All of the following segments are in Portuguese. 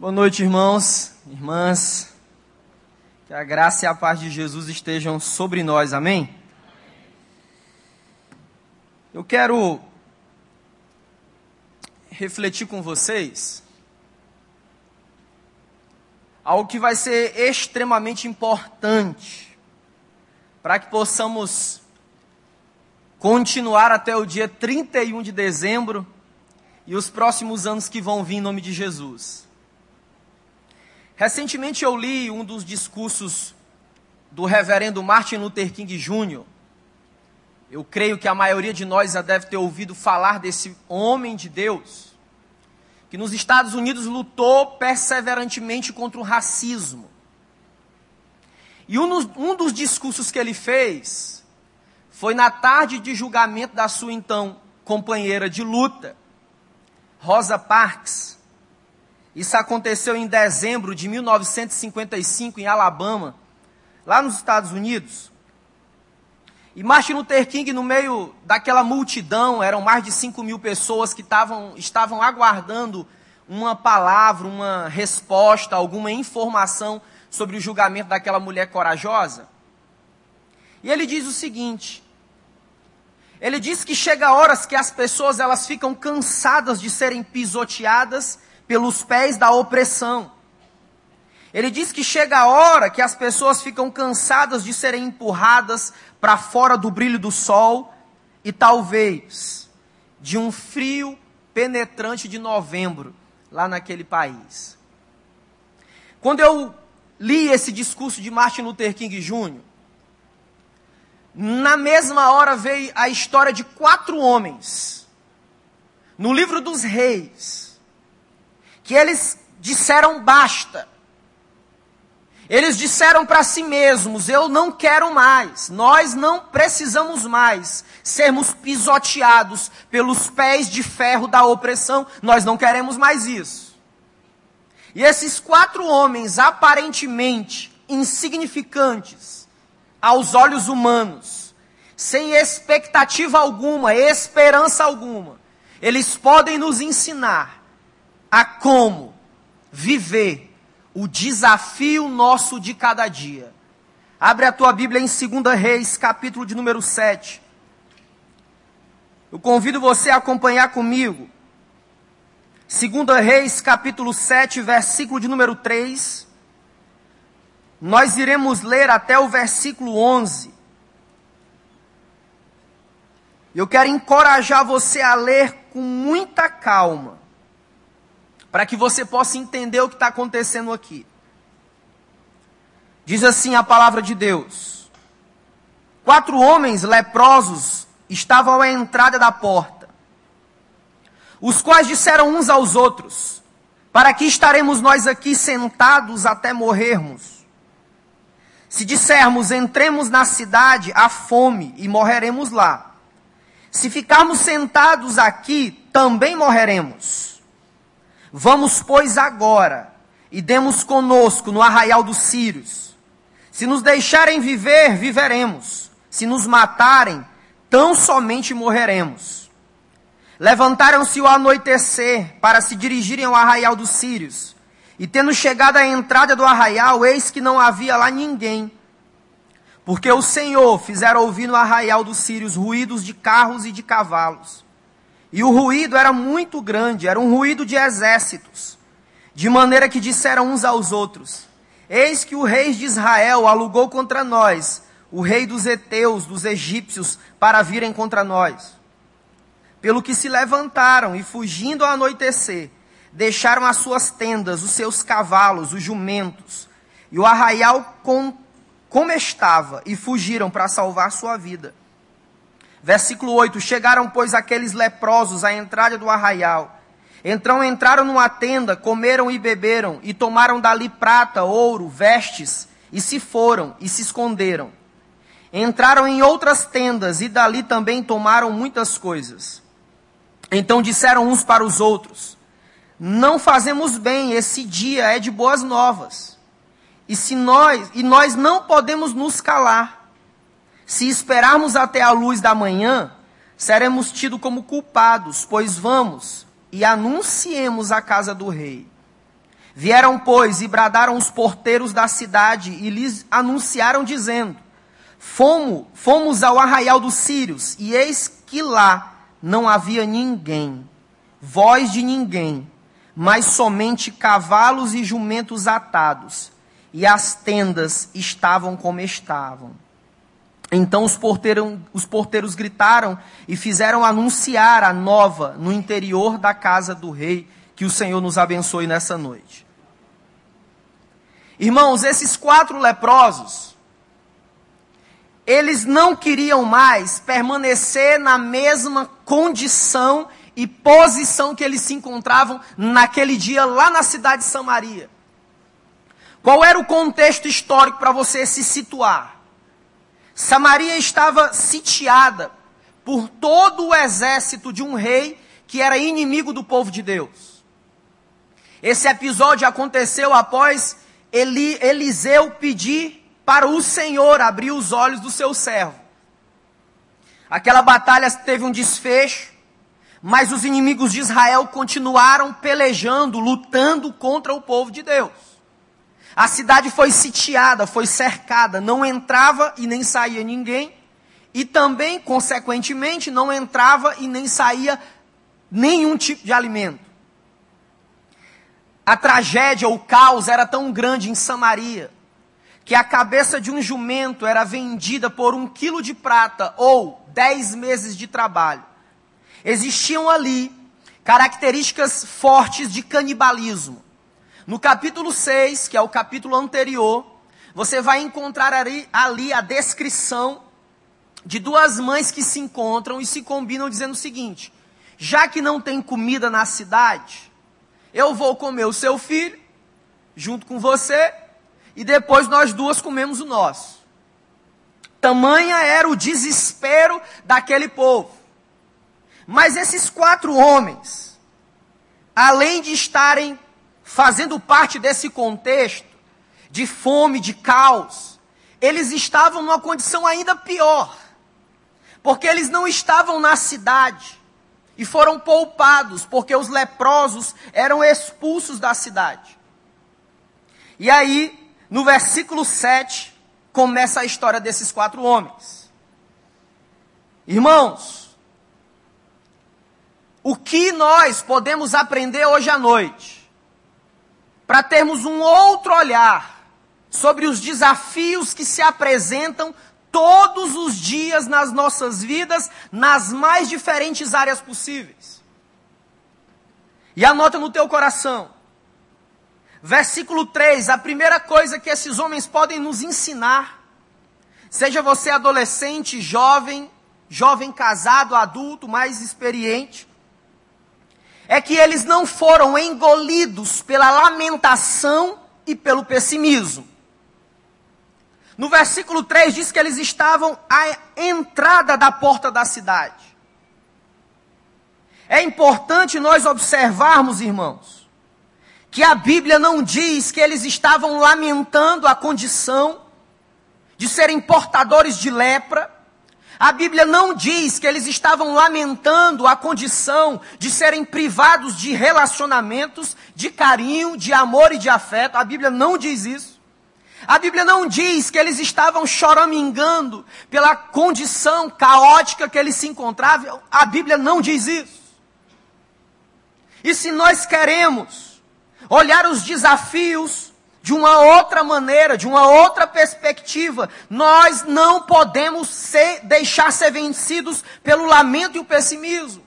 Boa noite, irmãos, irmãs. Que a graça e a paz de Jesus estejam sobre nós, amém? Eu quero refletir com vocês algo que vai ser extremamente importante para que possamos continuar até o dia 31 de dezembro e os próximos anos que vão vir em nome de Jesus. Recentemente eu li um dos discursos do reverendo Martin Luther King Jr. Eu creio que a maioria de nós já deve ter ouvido falar desse homem de Deus, que nos Estados Unidos lutou perseverantemente contra o racismo. E um dos, um dos discursos que ele fez foi na tarde de julgamento da sua então companheira de luta, Rosa Parks. Isso aconteceu em dezembro de 1955 em Alabama, lá nos Estados Unidos. E Martin Luther King, no meio daquela multidão, eram mais de 5 mil pessoas que tavam, estavam aguardando uma palavra, uma resposta, alguma informação sobre o julgamento daquela mulher corajosa. E ele diz o seguinte: ele diz que chega horas que as pessoas elas ficam cansadas de serem pisoteadas pelos pés da opressão. Ele diz que chega a hora que as pessoas ficam cansadas de serem empurradas para fora do brilho do sol e talvez de um frio penetrante de novembro lá naquele país. Quando eu li esse discurso de Martin Luther King Jr., na mesma hora veio a história de quatro homens no livro dos reis que eles disseram basta. Eles disseram para si mesmos: Eu não quero mais, nós não precisamos mais sermos pisoteados pelos pés de ferro da opressão, nós não queremos mais isso. E esses quatro homens, aparentemente insignificantes aos olhos humanos, sem expectativa alguma, esperança alguma, eles podem nos ensinar a como viver o desafio nosso de cada dia. Abre a tua Bíblia em 2 Reis, capítulo de número 7. Eu convido você a acompanhar comigo. 2 Reis, capítulo 7, versículo de número 3. Nós iremos ler até o versículo 11. Eu quero encorajar você a ler com muita calma para que você possa entender o que está acontecendo aqui. Diz assim a palavra de Deus: Quatro homens leprosos estavam à entrada da porta, os quais disseram uns aos outros: Para que estaremos nós aqui sentados até morrermos? Se dissermos entremos na cidade, há fome e morreremos lá. Se ficarmos sentados aqui, também morreremos. Vamos, pois, agora e demos conosco no arraial dos Sírios. Se nos deixarem viver, viveremos. Se nos matarem, tão somente morreremos. Levantaram-se o anoitecer para se dirigirem ao arraial dos Sírios. E tendo chegado à entrada do arraial, eis que não havia lá ninguém. Porque o Senhor fizera ouvir no arraial dos Sírios ruídos de carros e de cavalos e o ruído era muito grande, era um ruído de exércitos. De maneira que disseram uns aos outros: Eis que o rei de Israel alugou contra nós, o rei dos heteus, dos egípcios, para virem contra nós. Pelo que se levantaram e, fugindo ao anoitecer, deixaram as suas tendas, os seus cavalos, os jumentos, e o arraial com, como estava, e fugiram para salvar sua vida. Versículo 8: Chegaram, pois, aqueles leprosos à entrada do arraial. Então entraram numa tenda, comeram e beberam, e tomaram dali prata, ouro, vestes, e se foram, e se esconderam. Entraram em outras tendas, e dali também tomaram muitas coisas. Então disseram uns para os outros: Não fazemos bem, esse dia é de boas novas. E se nós, e nós não podemos nos calar. Se esperarmos até a luz da manhã, seremos tidos como culpados, pois vamos e anunciemos a casa do rei. Vieram, pois, e bradaram os porteiros da cidade e lhes anunciaram, dizendo: Fomos, fomos ao arraial dos sírios, e eis que lá não havia ninguém, voz de ninguém, mas somente cavalos e jumentos atados, e as tendas estavam como estavam. Então os porteiros, os porteiros gritaram e fizeram anunciar a nova no interior da casa do rei, que o Senhor nos abençoe nessa noite. Irmãos, esses quatro leprosos, eles não queriam mais permanecer na mesma condição e posição que eles se encontravam naquele dia lá na cidade de Samaria. Qual era o contexto histórico para você se situar? Samaria estava sitiada por todo o exército de um rei que era inimigo do povo de Deus. Esse episódio aconteceu após Eli, Eliseu pedir para o Senhor abrir os olhos do seu servo. Aquela batalha teve um desfecho, mas os inimigos de Israel continuaram pelejando, lutando contra o povo de Deus. A cidade foi sitiada, foi cercada, não entrava e nem saía ninguém, e também, consequentemente, não entrava e nem saía nenhum tipo de alimento. A tragédia, o caos era tão grande em Samaria, que a cabeça de um jumento era vendida por um quilo de prata ou dez meses de trabalho. Existiam ali características fortes de canibalismo. No capítulo 6, que é o capítulo anterior, você vai encontrar ali, ali a descrição de duas mães que se encontram e se combinam dizendo o seguinte: já que não tem comida na cidade, eu vou comer o seu filho, junto com você, e depois nós duas comemos o nosso. Tamanha era o desespero daquele povo. Mas esses quatro homens, além de estarem fazendo parte desse contexto de fome, de caos, eles estavam numa condição ainda pior. Porque eles não estavam na cidade e foram poupados, porque os leprosos eram expulsos da cidade. E aí, no versículo 7, começa a história desses quatro homens. Irmãos, o que nós podemos aprender hoje à noite? Para termos um outro olhar sobre os desafios que se apresentam todos os dias nas nossas vidas, nas mais diferentes áreas possíveis. E anota no teu coração. Versículo 3, a primeira coisa que esses homens podem nos ensinar, seja você adolescente, jovem, jovem casado, adulto, mais experiente, é que eles não foram engolidos pela lamentação e pelo pessimismo. No versículo 3 diz que eles estavam à entrada da porta da cidade. É importante nós observarmos, irmãos, que a Bíblia não diz que eles estavam lamentando a condição de serem portadores de lepra, a Bíblia não diz que eles estavam lamentando a condição de serem privados de relacionamentos, de carinho, de amor e de afeto. A Bíblia não diz isso. A Bíblia não diz que eles estavam choramingando pela condição caótica que eles se encontravam. A Bíblia não diz isso. E se nós queremos olhar os desafios de uma outra maneira, de uma outra perspectiva. Nós não podemos ser, deixar ser vencidos pelo lamento e o pessimismo.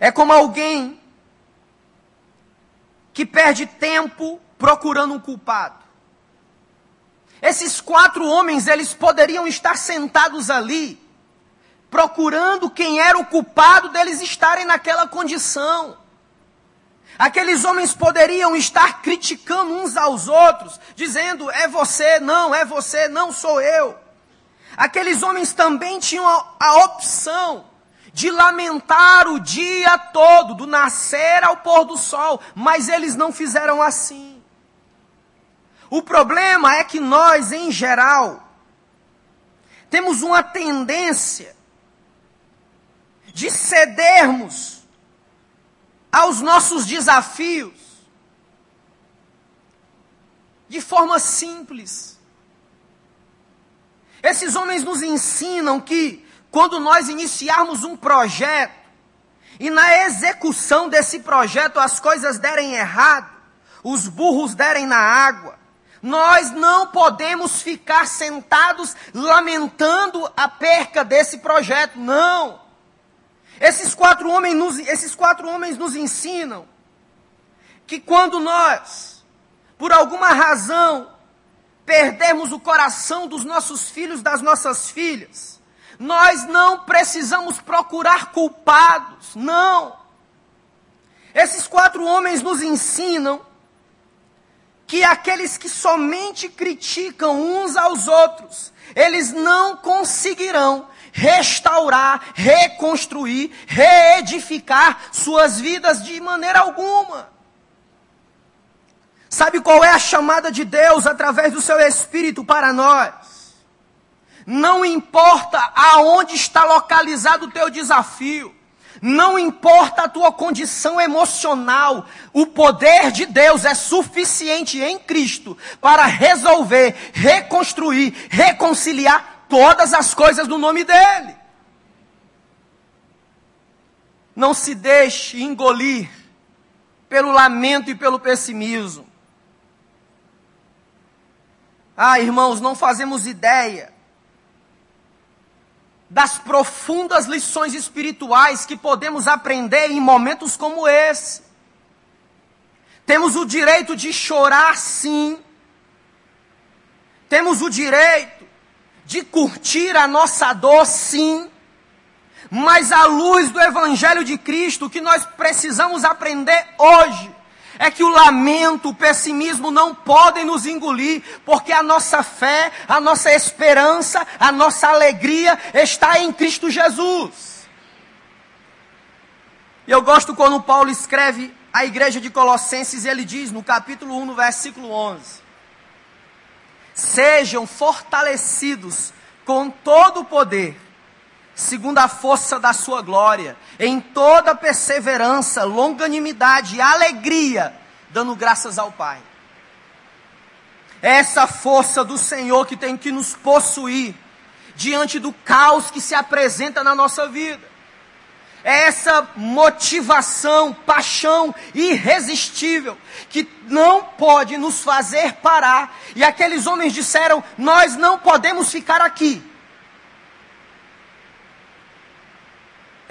É como alguém que perde tempo procurando um culpado. Esses quatro homens, eles poderiam estar sentados ali, procurando quem era o culpado deles estarem naquela condição. Aqueles homens poderiam estar criticando uns aos outros, dizendo: é você, não, é você, não sou eu. Aqueles homens também tinham a, a opção de lamentar o dia todo, do nascer ao pôr do sol, mas eles não fizeram assim. O problema é que nós, em geral, temos uma tendência de cedermos aos nossos desafios de forma simples. Esses homens nos ensinam que quando nós iniciarmos um projeto e na execução desse projeto as coisas derem errado, os burros derem na água, nós não podemos ficar sentados lamentando a perca desse projeto, não. Esses quatro homens nos, esses quatro homens nos ensinam que quando nós, por alguma razão, perdermos o coração dos nossos filhos, das nossas filhas, nós não precisamos procurar culpados, não. Esses quatro homens nos ensinam que aqueles que somente criticam uns aos outros, eles não conseguirão restaurar, reconstruir, reedificar suas vidas de maneira alguma. Sabe qual é a chamada de Deus através do seu Espírito para nós? Não importa aonde está localizado o teu desafio. Não importa a tua condição emocional, o poder de Deus é suficiente em Cristo para resolver, reconstruir, reconciliar todas as coisas no nome dEle. Não se deixe engolir pelo lamento e pelo pessimismo. Ah, irmãos, não fazemos ideia das profundas lições espirituais que podemos aprender em momentos como esse. Temos o direito de chorar, sim. Temos o direito de curtir a nossa dor, sim. Mas à luz do Evangelho de Cristo, o que nós precisamos aprender hoje é que o lamento, o pessimismo não podem nos engolir, porque a nossa fé, a nossa esperança, a nossa alegria está em Cristo Jesus. E eu gosto quando Paulo escreve à igreja de Colossenses, ele diz no capítulo 1, no versículo 11: Sejam fortalecidos com todo o poder segundo a força da sua glória, em toda perseverança, longanimidade e alegria, dando graças ao Pai. Essa força do Senhor que tem que nos possuir diante do caos que se apresenta na nossa vida. É essa motivação, paixão irresistível que não pode nos fazer parar. E aqueles homens disseram: Nós não podemos ficar aqui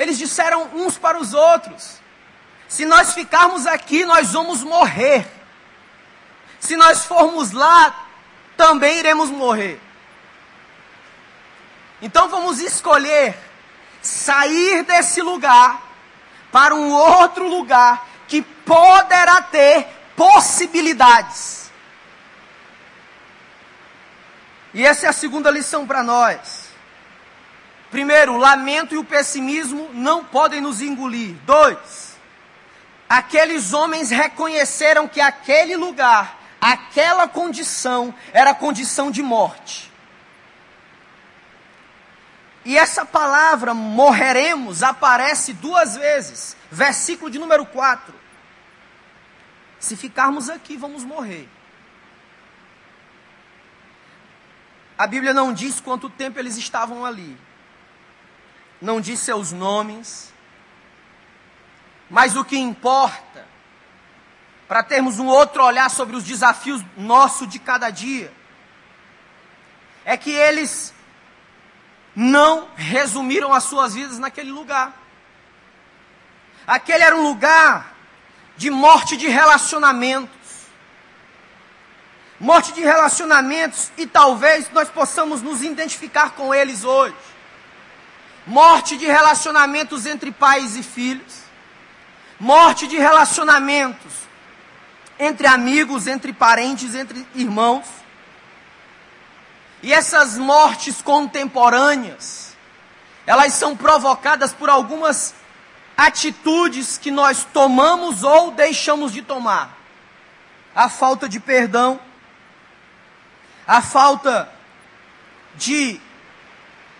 Eles disseram uns para os outros: se nós ficarmos aqui, nós vamos morrer. Se nós formos lá, também iremos morrer. Então vamos escolher sair desse lugar para um outro lugar que poderá ter possibilidades. E essa é a segunda lição para nós. Primeiro, o lamento e o pessimismo não podem nos engolir. Dois, aqueles homens reconheceram que aquele lugar, aquela condição, era condição de morte. E essa palavra morreremos aparece duas vezes. Versículo de número 4. Se ficarmos aqui, vamos morrer. A Bíblia não diz quanto tempo eles estavam ali não diz seus nomes, mas o que importa, para termos um outro olhar sobre os desafios nossos de cada dia, é que eles não resumiram as suas vidas naquele lugar. Aquele era um lugar de morte de relacionamentos. Morte de relacionamentos, e talvez nós possamos nos identificar com eles hoje morte de relacionamentos entre pais e filhos, morte de relacionamentos entre amigos, entre parentes, entre irmãos. E essas mortes contemporâneas, elas são provocadas por algumas atitudes que nós tomamos ou deixamos de tomar. A falta de perdão, a falta de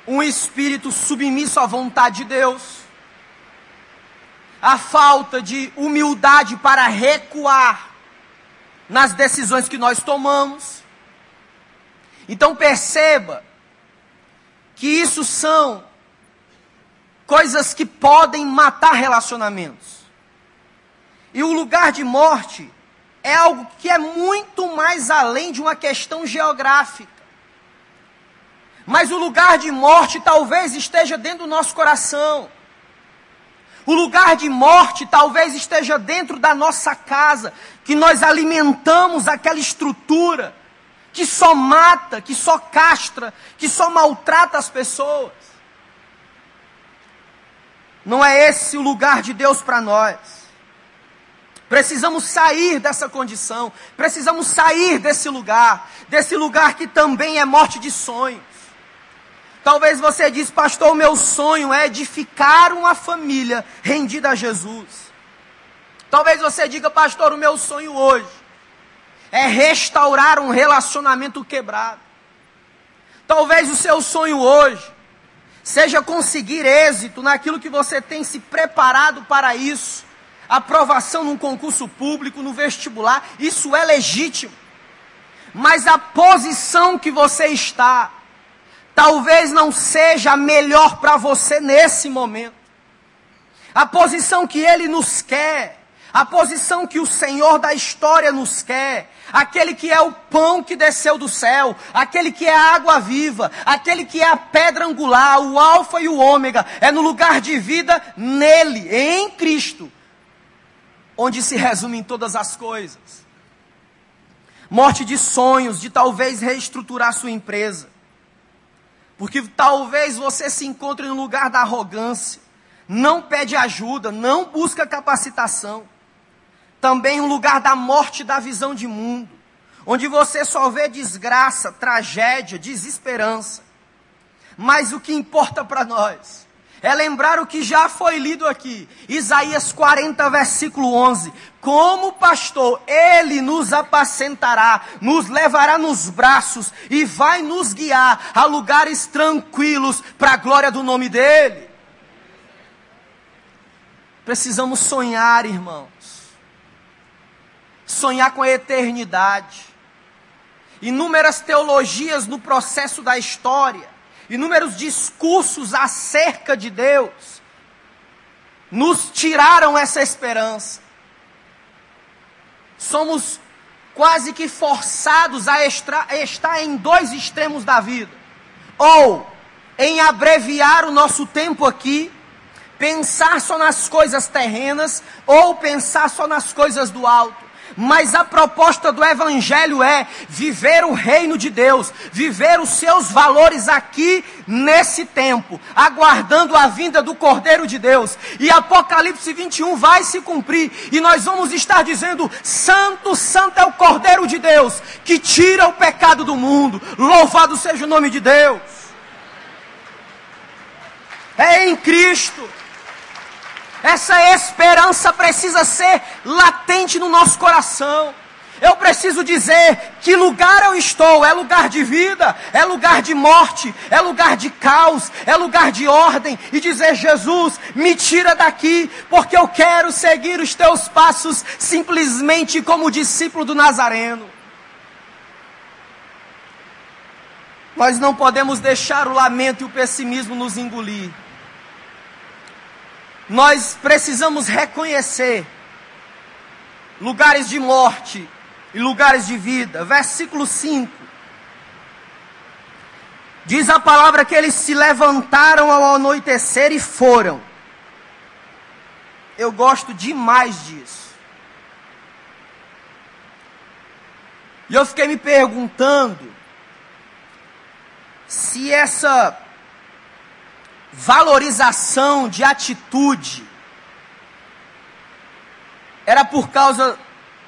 um espírito submisso à vontade de Deus, a falta de humildade para recuar nas decisões que nós tomamos. Então perceba que isso são coisas que podem matar relacionamentos. E o lugar de morte é algo que é muito mais além de uma questão geográfica. Mas o lugar de morte talvez esteja dentro do nosso coração. O lugar de morte talvez esteja dentro da nossa casa, que nós alimentamos aquela estrutura que só mata, que só castra, que só maltrata as pessoas. Não é esse o lugar de Deus para nós. Precisamos sair dessa condição, precisamos sair desse lugar, desse lugar que também é morte de sonhos. Talvez você diz, pastor, o meu sonho é edificar uma família rendida a Jesus. Talvez você diga, pastor, o meu sonho hoje é restaurar um relacionamento quebrado. Talvez o seu sonho hoje seja conseguir êxito naquilo que você tem se preparado para isso. Aprovação num concurso público, no vestibular, isso é legítimo. Mas a posição que você está, talvez não seja a melhor para você nesse momento. A posição que Ele nos quer, a posição que o Senhor da história nos quer, aquele que é o pão que desceu do céu, aquele que é a água viva, aquele que é a pedra angular, o Alfa e o Ômega, é no lugar de vida nele, em Cristo, onde se resumem todas as coisas. Morte de sonhos, de talvez reestruturar sua empresa. Porque talvez você se encontre no lugar da arrogância, não pede ajuda, não busca capacitação. Também um lugar da morte da visão de mundo, onde você só vê desgraça, tragédia, desesperança. Mas o que importa para nós é lembrar o que já foi lido aqui, Isaías 40, versículo 11. Como pastor, ele nos apacentará, nos levará nos braços e vai nos guiar a lugares tranquilos para a glória do nome dele. Precisamos sonhar, irmãos. Sonhar com a eternidade. Inúmeras teologias no processo da história inúmeros discursos acerca de Deus, nos tiraram essa esperança. Somos quase que forçados a, extra, estar em dois extremos da vida: ou em abreviar o nosso tempo aqui, pensar só nas coisas terrenas, ou pensar só nas coisas do alto. Mas a proposta do Evangelho é viver o reino de Deus, viver os seus valores aqui nesse tempo, aguardando a vinda do Cordeiro de Deus. E Apocalipse 21 vai se cumprir, e nós vamos estar dizendo: Santo, Santo é o Cordeiro de Deus, que tira o pecado do mundo. Louvado seja o nome de Deus. É em Cristo. Essa esperança precisa ser latente no nosso coração. Eu preciso dizer que lugar eu estou, é lugar de vida, é lugar de morte, é lugar de caos, é lugar de ordem, e dizer: Jesus, me tira daqui, porque eu quero seguir os teus passos simplesmente como discípulo do Nazareno. Nós não podemos deixar o lamento e o pessimismo nos engolir nós precisamos reconhecer lugares de morte e lugares de vida. Versículo 5. Diz a palavra que eles se levantaram ao anoitecer e foram. Eu gosto demais disso. E eu fiquei me perguntando se essa valorização de atitude era por causa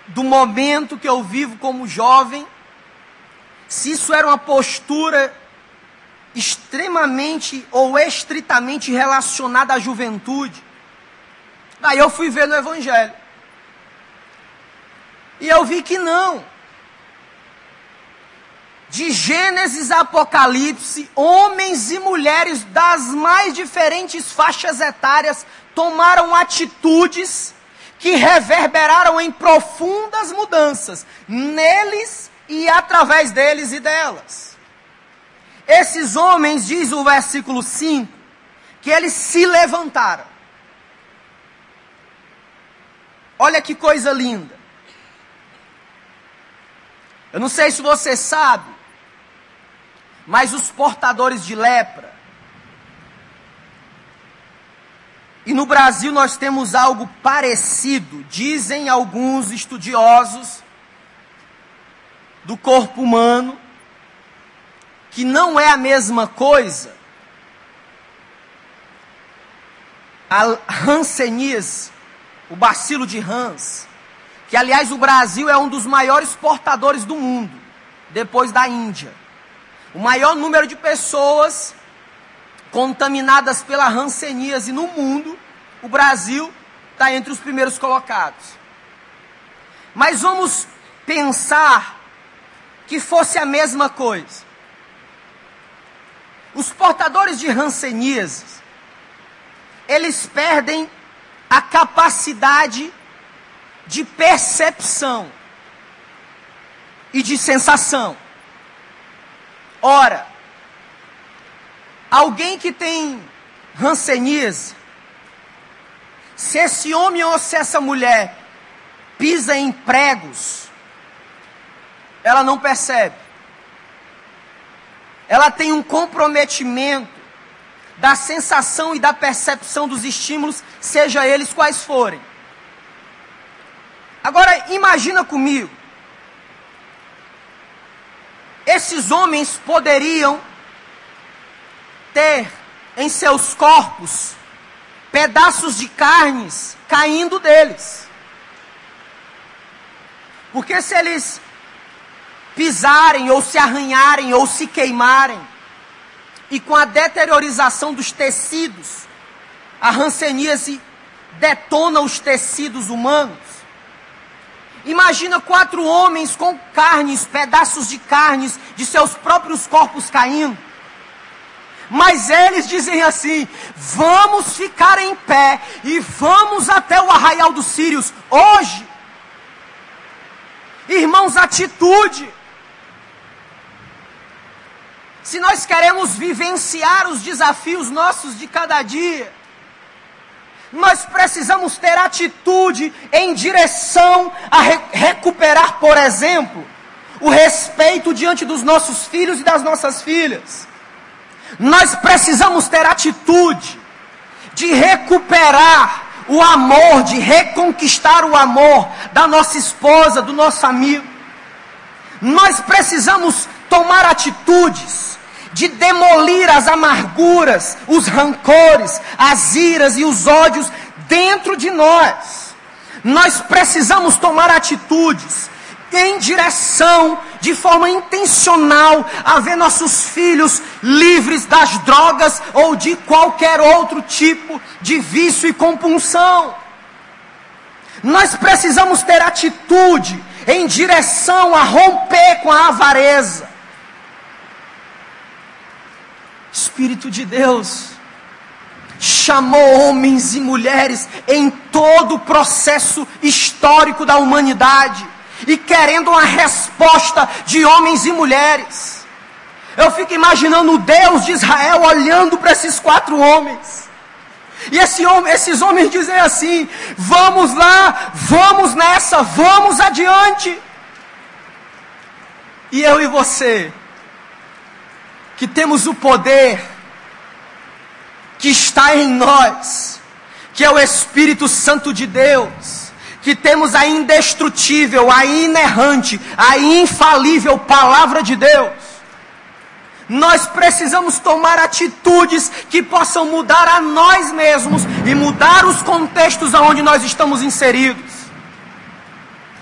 do momento que eu vivo como jovem, se isso era uma postura extremamente ou estritamente relacionada à juventude. Aí eu fui ver no Evangelho. E eu vi que não. De Gênesis a Apocalipse, homens e mulheres das mais diferentes faixas etárias tomaram atitudes que reverberaram em profundas mudanças neles e através deles e delas. Esses homens, diz o versículo 5, que eles se levantaram. Olha que coisa linda. Eu não sei se você sabe, mas os portadores de lepra, e no Brasil nós temos algo parecido, dizem alguns estudiosos do corpo humano, que não é a mesma coisa. A Hanseníase, o bacilo de Hans, que aliás o Brasil é um dos maiores portadores do mundo, depois da Índia. O maior número de pessoas contaminadas pela hanseníase no mundo, o Brasil está entre os primeiros colocados. Mas vamos pensar que fosse a mesma coisa. Os portadores de hanseníase, eles perdem a capacidade de percepção e de sensação. Ora, alguém que tem ranceníase, se esse homem ou se essa mulher pisa em pregos, ela não percebe. Ela tem um comprometimento da sensação e da percepção dos estímulos, seja eles quais forem. Agora imagina comigo. Esses homens poderiam ter em seus corpos pedaços de carnes caindo deles. Porque se eles pisarem ou se arranharem ou se queimarem, e com a deteriorização dos tecidos, a ranceníase detona os tecidos humanos, Imagina quatro homens com carnes, pedaços de carnes de seus próprios corpos caindo. Mas eles dizem assim: vamos ficar em pé e vamos até o arraial dos Sírios hoje. Irmãos, atitude. Se nós queremos vivenciar os desafios nossos de cada dia, nós precisamos ter atitude em direção a re recuperar, por exemplo, o respeito diante dos nossos filhos e das nossas filhas. Nós precisamos ter atitude de recuperar o amor, de reconquistar o amor da nossa esposa, do nosso amigo. Nós precisamos tomar atitudes de demolir as amarguras, os rancores, as iras e os ódios dentro de nós. Nós precisamos tomar atitudes em direção, de forma intencional, a ver nossos filhos livres das drogas ou de qualquer outro tipo de vício e compulsão. Nós precisamos ter atitude em direção a romper com a avareza Espírito de Deus chamou homens e mulheres em todo o processo histórico da humanidade e querendo uma resposta de homens e mulheres. Eu fico imaginando o Deus de Israel olhando para esses quatro homens. E esse esses homens dizem assim: vamos lá, vamos nessa, vamos adiante. E eu e você, que temos o poder que está em nós, que é o Espírito Santo de Deus, que temos a indestrutível, a inerrante, a infalível palavra de Deus. Nós precisamos tomar atitudes que possam mudar a nós mesmos e mudar os contextos aonde nós estamos inseridos.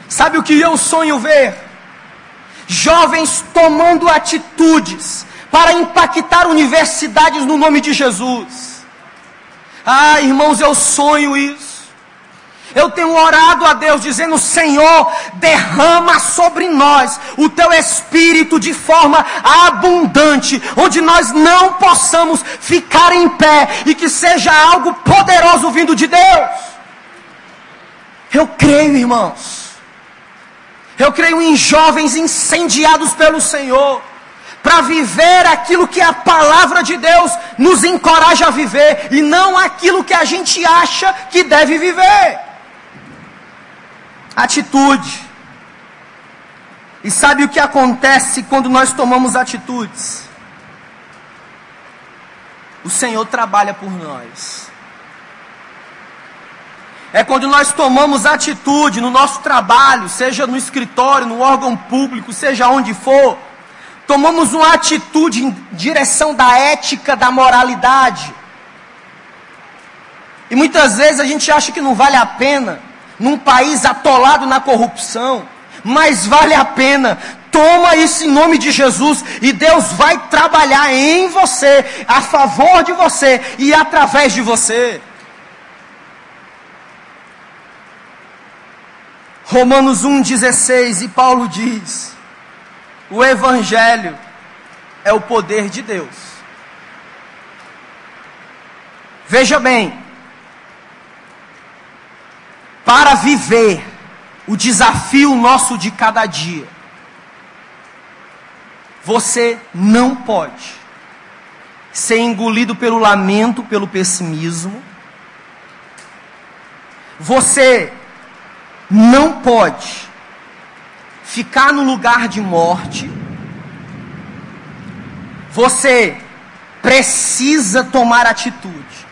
Sabe o que eu sonho ver? Jovens tomando atitudes para impactar universidades no nome de Jesus. Ah, irmãos, eu sonho isso. Eu tenho orado a Deus dizendo: Senhor, derrama sobre nós o teu espírito de forma abundante, onde nós não possamos ficar em pé e que seja algo poderoso vindo de Deus. Eu creio, irmãos. Eu creio em jovens incendiados pelo Senhor para viver aquilo que a palavra de Deus nos encoraja a viver e não aquilo que a gente acha que deve viver. Atitude. E sabe o que acontece quando nós tomamos atitudes? O Senhor trabalha por nós. É quando nós tomamos atitude no nosso trabalho, seja no escritório, no órgão público, seja onde for tomamos uma atitude em direção da ética, da moralidade. E muitas vezes a gente acha que não vale a pena, num país atolado na corrupção, mas vale a pena. Toma isso em nome de Jesus e Deus vai trabalhar em você, a favor de você e através de você. Romanos 1,16 e Paulo diz: o Evangelho é o poder de Deus. Veja bem, para viver o desafio nosso de cada dia, você não pode ser engolido pelo lamento, pelo pessimismo. Você não pode ficar no lugar de morte, você precisa tomar atitude.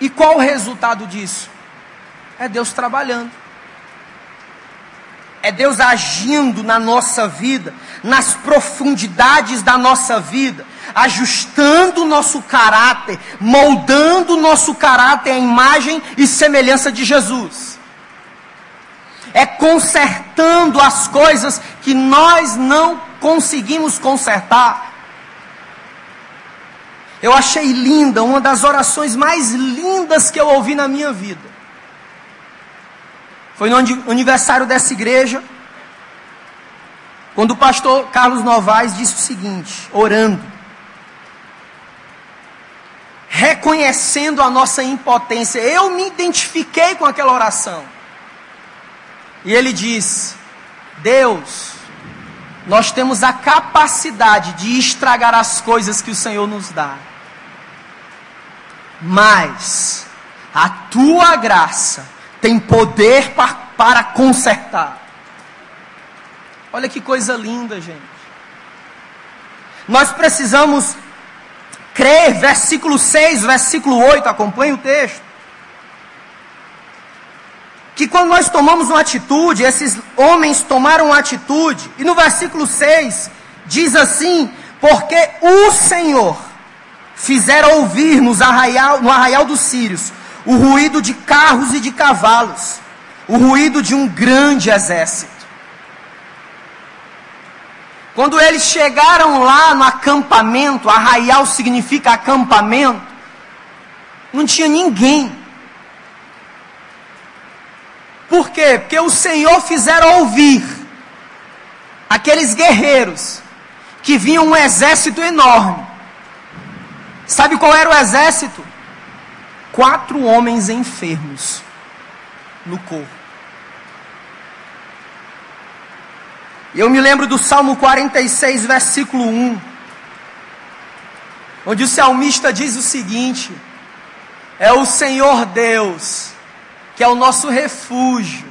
E qual o resultado disso? É Deus trabalhando. É Deus agindo na nossa vida, nas profundidades da nossa vida, ajustando o nosso caráter, moldando o nosso caráter à imagem e semelhança de Jesus é consertando as coisas que nós não conseguimos consertar. Eu achei linda, uma das orações mais lindas que eu ouvi na minha vida. Foi no aniversário dessa igreja, quando o pastor Carlos Novaes disse o seguinte, orando, reconhecendo a nossa impotência. Eu me identifiquei com aquela oração. E ele diz: Deus, nós temos a capacidade de estragar as coisas que o Senhor nos dá. Mas a tua graça tem poder para, para consertar. Olha que coisa linda, gente. Nós precisamos crer, versículo 6, versículo 8, acompanhe o texto que quando nós tomamos uma atitude, esses homens tomaram uma atitude, e no versículo 6 diz assim: Porque o Senhor fizera ouvir nos arraial, no arraial dos sírios o ruído de carros e de cavalos, o ruído de um grande exército. Quando eles chegaram lá no acampamento, arraial significa acampamento, não tinha ninguém. Por quê? Porque o Senhor fizeram ouvir aqueles guerreiros que vinham um exército enorme. Sabe qual era o exército? Quatro homens enfermos no corpo. Eu me lembro do Salmo 46, versículo 1, onde o salmista diz o seguinte: É o Senhor Deus que é o nosso refúgio,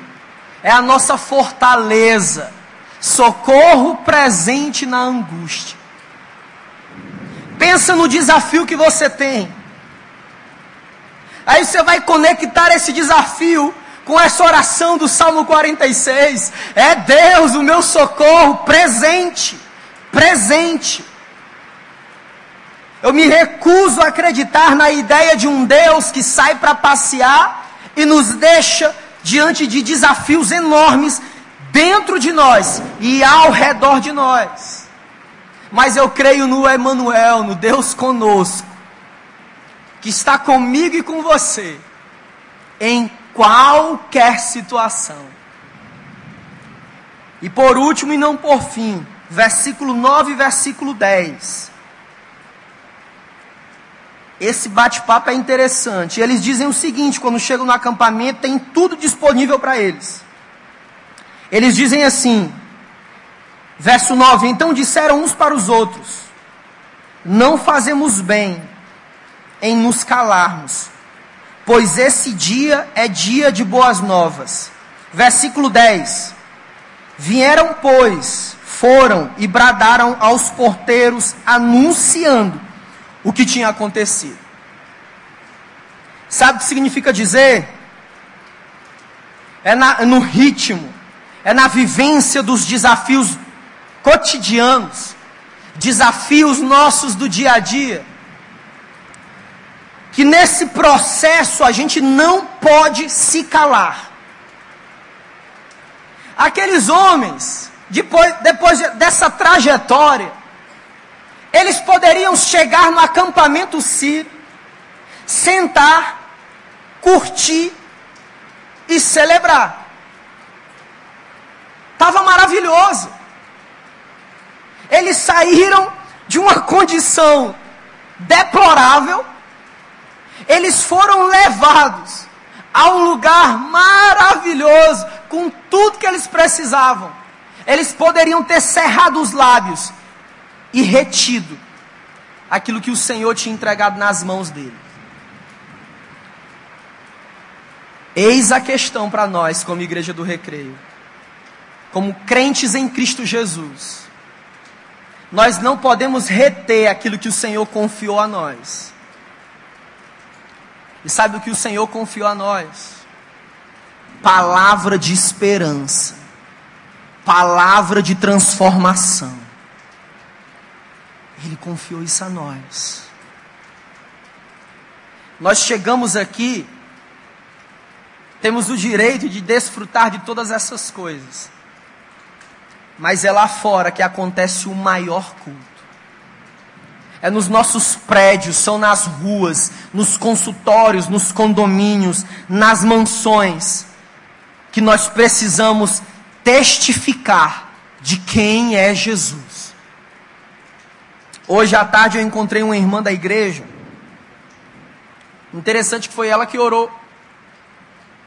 é a nossa fortaleza, socorro presente na angústia. Pensa no desafio que você tem. Aí você vai conectar esse desafio com essa oração do Salmo 46. É Deus o meu socorro presente, presente. Eu me recuso a acreditar na ideia de um Deus que sai para passear e nos deixa diante de desafios enormes dentro de nós e ao redor de nós. Mas eu creio no Emanuel, no Deus conosco, que está comigo e com você, em qualquer situação. E por último e não por fim, versículo 9 e versículo 10. Esse bate-papo é interessante. Eles dizem o seguinte: quando chegam no acampamento, tem tudo disponível para eles. Eles dizem assim, verso 9: Então disseram uns para os outros: Não fazemos bem em nos calarmos, pois esse dia é dia de boas novas. Versículo 10: Vieram, pois, foram e bradaram aos porteiros, anunciando o que tinha acontecido. Sabe o que significa dizer? É na, no ritmo, é na vivência dos desafios cotidianos, desafios nossos do dia a dia, que nesse processo a gente não pode se calar. Aqueles homens, depois, depois dessa trajetória, eles poderiam chegar no acampamento sírio, sentar, curtir e celebrar. Estava maravilhoso. Eles saíram de uma condição deplorável, eles foram levados a um lugar maravilhoso, com tudo que eles precisavam. Eles poderiam ter cerrado os lábios e retido aquilo que o Senhor tinha entregado nas mãos dele. Eis a questão para nós, como igreja do recreio, como crentes em Cristo Jesus. Nós não podemos reter aquilo que o Senhor confiou a nós. E sabe o que o Senhor confiou a nós? Palavra de esperança, palavra de transformação. Ele confiou isso a nós. Nós chegamos aqui, temos o direito de desfrutar de todas essas coisas, mas é lá fora que acontece o maior culto. É nos nossos prédios, são nas ruas, nos consultórios, nos condomínios, nas mansões, que nós precisamos testificar de quem é Jesus. Hoje à tarde eu encontrei uma irmã da igreja. Interessante que foi ela que orou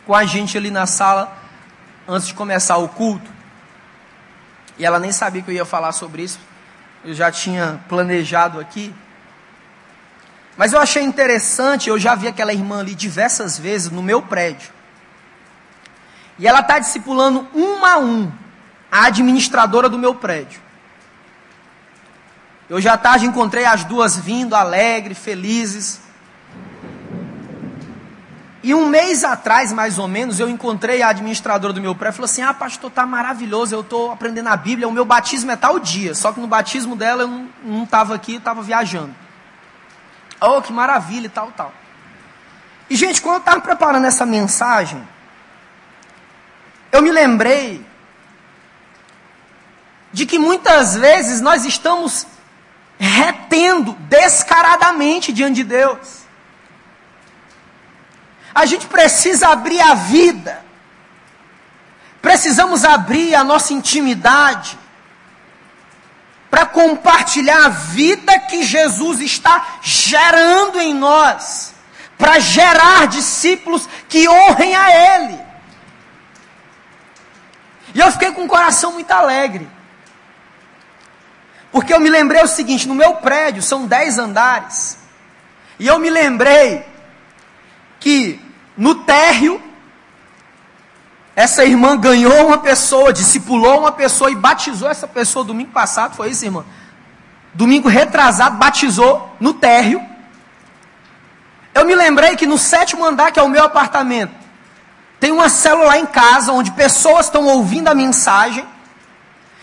com a gente ali na sala antes de começar o culto. E ela nem sabia que eu ia falar sobre isso. Eu já tinha planejado aqui. Mas eu achei interessante, eu já vi aquela irmã ali diversas vezes no meu prédio. E ela está discipulando um a um a administradora do meu prédio. Hoje à tarde encontrei as duas vindo, alegres, felizes. E um mês atrás, mais ou menos, eu encontrei a administradora do meu prédio e falou assim: Ah, pastor, tá maravilhoso, eu estou aprendendo a Bíblia, o meu batismo é tal dia. Só que no batismo dela eu não estava aqui, estava viajando. Oh, que maravilha e tal, tal. E, gente, quando eu estava preparando essa mensagem, eu me lembrei de que muitas vezes nós estamos retendo descaradamente diante de Deus. A gente precisa abrir a vida, precisamos abrir a nossa intimidade, para compartilhar a vida que Jesus está gerando em nós, para gerar discípulos que honrem a Ele. E eu fiquei com o coração muito alegre. Porque eu me lembrei o seguinte: no meu prédio são dez andares. E eu me lembrei que no térreo, essa irmã ganhou uma pessoa, discipulou uma pessoa e batizou essa pessoa domingo passado. Foi isso, irmã? Domingo retrasado, batizou no térreo. Eu me lembrei que no sétimo andar, que é o meu apartamento, tem uma célula lá em casa onde pessoas estão ouvindo a mensagem.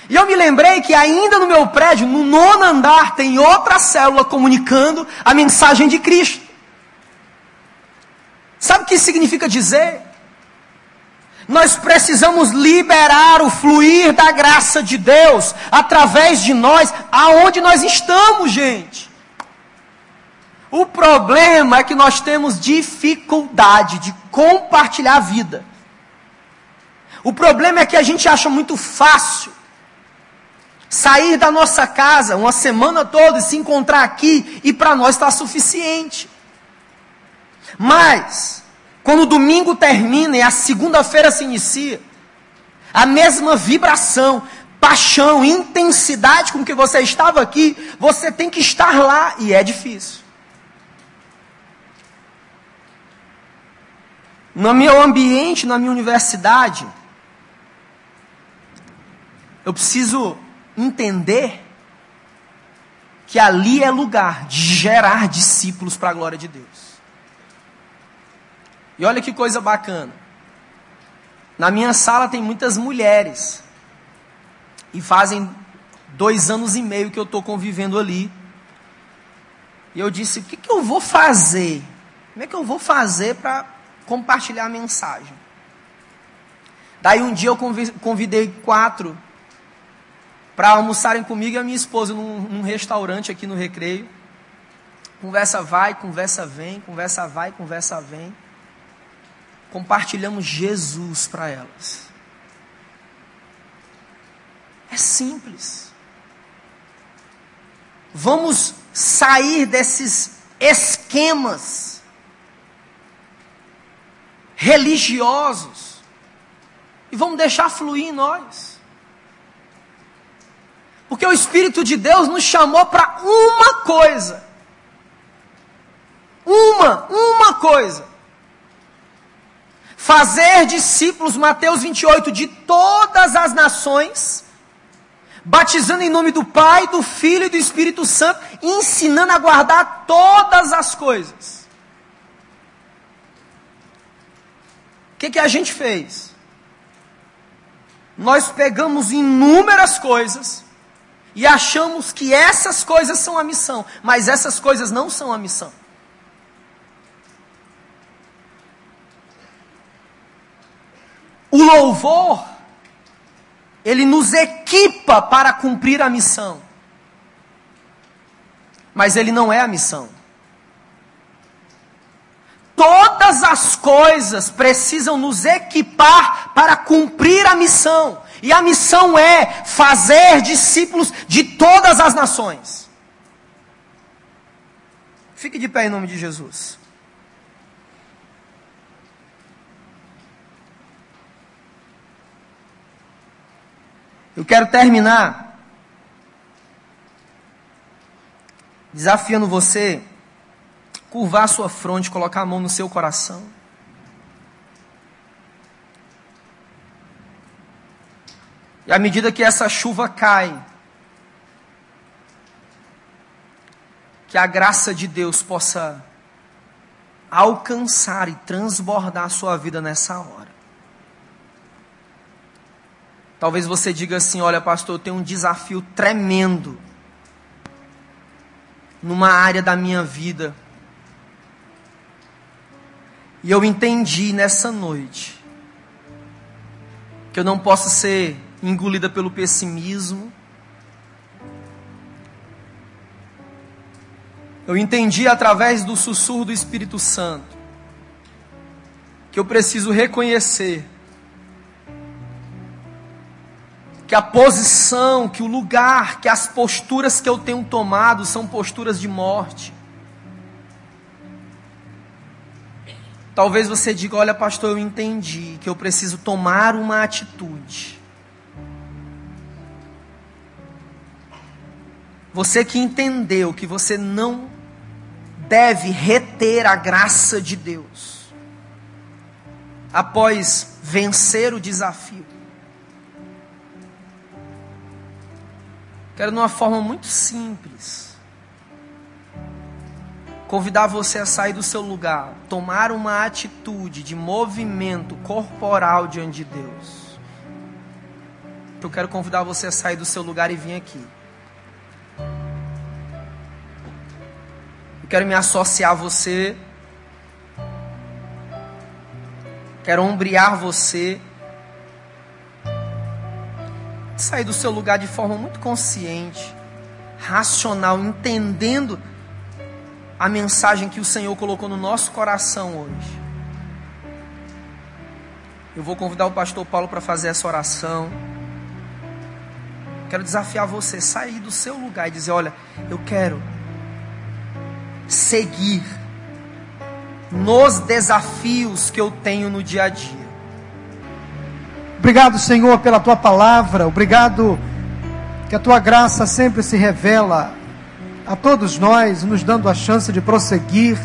E eu me lembrei que ainda no meu prédio, no nono andar, tem outra célula comunicando a mensagem de Cristo. Sabe o que significa dizer? Nós precisamos liberar o fluir da graça de Deus através de nós, aonde nós estamos, gente. O problema é que nós temos dificuldade de compartilhar a vida. O problema é que a gente acha muito fácil sair da nossa casa uma semana toda e se encontrar aqui e para nós está suficiente. Mas, quando o domingo termina e a segunda-feira se inicia, a mesma vibração, paixão, intensidade com que você estava aqui, você tem que estar lá e é difícil. No meu ambiente, na minha universidade, eu preciso entender que ali é lugar de gerar discípulos para a glória de Deus. E olha que coisa bacana. Na minha sala tem muitas mulheres. E fazem dois anos e meio que eu estou convivendo ali. E eu disse: o que, que eu vou fazer? Como é que eu vou fazer para compartilhar a mensagem? Daí um dia eu convidei quatro para almoçarem comigo e a minha esposa num, num restaurante aqui no Recreio. Conversa vai, conversa vem, conversa vai, conversa vem. Compartilhamos Jesus para elas. É simples. Vamos sair desses esquemas religiosos e vamos deixar fluir em nós. Porque o Espírito de Deus nos chamou para uma coisa. Uma, uma coisa. Fazer discípulos, Mateus 28, de todas as nações, batizando em nome do Pai, do Filho e do Espírito Santo, ensinando a guardar todas as coisas. O que, que a gente fez? Nós pegamos inúmeras coisas e achamos que essas coisas são a missão, mas essas coisas não são a missão. O louvor, ele nos equipa para cumprir a missão, mas ele não é a missão. Todas as coisas precisam nos equipar para cumprir a missão. E a missão é fazer discípulos de todas as nações. Fique de pé em nome de Jesus. Eu quero terminar desafiando você curvar sua fronte, colocar a mão no seu coração. E à medida que essa chuva cai, que a graça de Deus possa alcançar e transbordar a sua vida nessa hora. Talvez você diga assim: olha, pastor, eu tenho um desafio tremendo numa área da minha vida. E eu entendi nessa noite que eu não posso ser engolida pelo pessimismo. Eu entendi através do sussurro do Espírito Santo que eu preciso reconhecer que a posição, que o lugar, que as posturas que eu tenho tomado são posturas de morte. Talvez você diga: Olha, pastor, eu entendi que eu preciso tomar uma atitude. Você que entendeu que você não deve reter a graça de Deus após vencer o desafio. Quero, de uma forma muito simples, convidar você a sair do seu lugar, tomar uma atitude de movimento corporal diante de Deus. Eu quero convidar você a sair do seu lugar e vir aqui. Quero me associar a você. Quero ombrear você. Sair do seu lugar de forma muito consciente, racional, entendendo a mensagem que o Senhor colocou no nosso coração hoje. Eu vou convidar o pastor Paulo para fazer essa oração. Quero desafiar você sair do seu lugar e dizer: Olha, eu quero seguir nos desafios que eu tenho no dia a dia. Obrigado, Senhor, pela tua palavra. Obrigado que a tua graça sempre se revela a todos nós, nos dando a chance de prosseguir,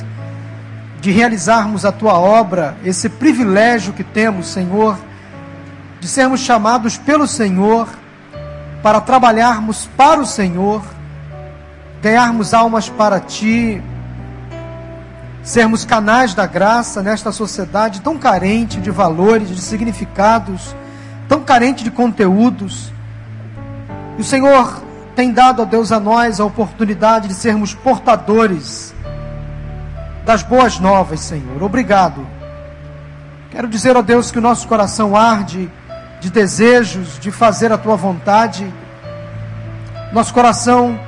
de realizarmos a tua obra, esse privilégio que temos, Senhor, de sermos chamados pelo Senhor para trabalharmos para o Senhor, ganharmos almas para ti, sermos canais da graça nesta sociedade tão carente de valores, de significados, tão carente de conteúdos. E o Senhor tem dado a Deus a nós a oportunidade de sermos portadores das boas novas, Senhor. Obrigado. Quero dizer a Deus que o nosso coração arde de desejos de fazer a tua vontade. Nosso coração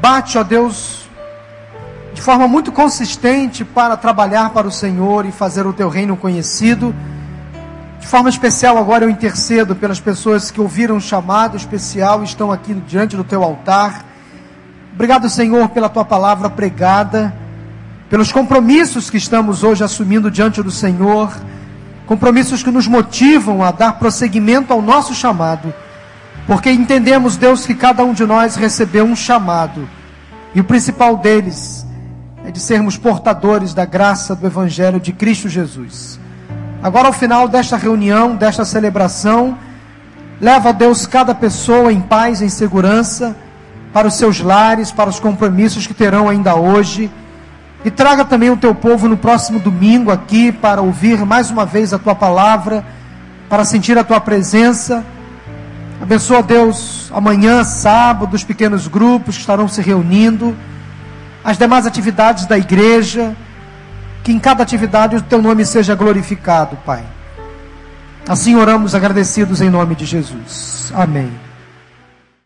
bate, ó Deus, de forma muito consistente para trabalhar para o Senhor e fazer o teu reino conhecido. De forma especial, agora eu intercedo pelas pessoas que ouviram o chamado especial e estão aqui diante do teu altar. Obrigado, Senhor, pela tua palavra pregada, pelos compromissos que estamos hoje assumindo diante do Senhor, compromissos que nos motivam a dar prosseguimento ao nosso chamado, porque entendemos, Deus, que cada um de nós recebeu um chamado, e o principal deles é de sermos portadores da graça do Evangelho de Cristo Jesus. Agora, ao final desta reunião, desta celebração, leva a Deus cada pessoa em paz, em segurança, para os seus lares, para os compromissos que terão ainda hoje. E traga também o teu povo no próximo domingo aqui para ouvir mais uma vez a tua palavra, para sentir a tua presença. Abençoa Deus amanhã, sábado, os pequenos grupos que estarão se reunindo as demais atividades da igreja, que em cada atividade o teu nome seja glorificado, Pai. Assim oramos agradecidos em nome de Jesus. Amém.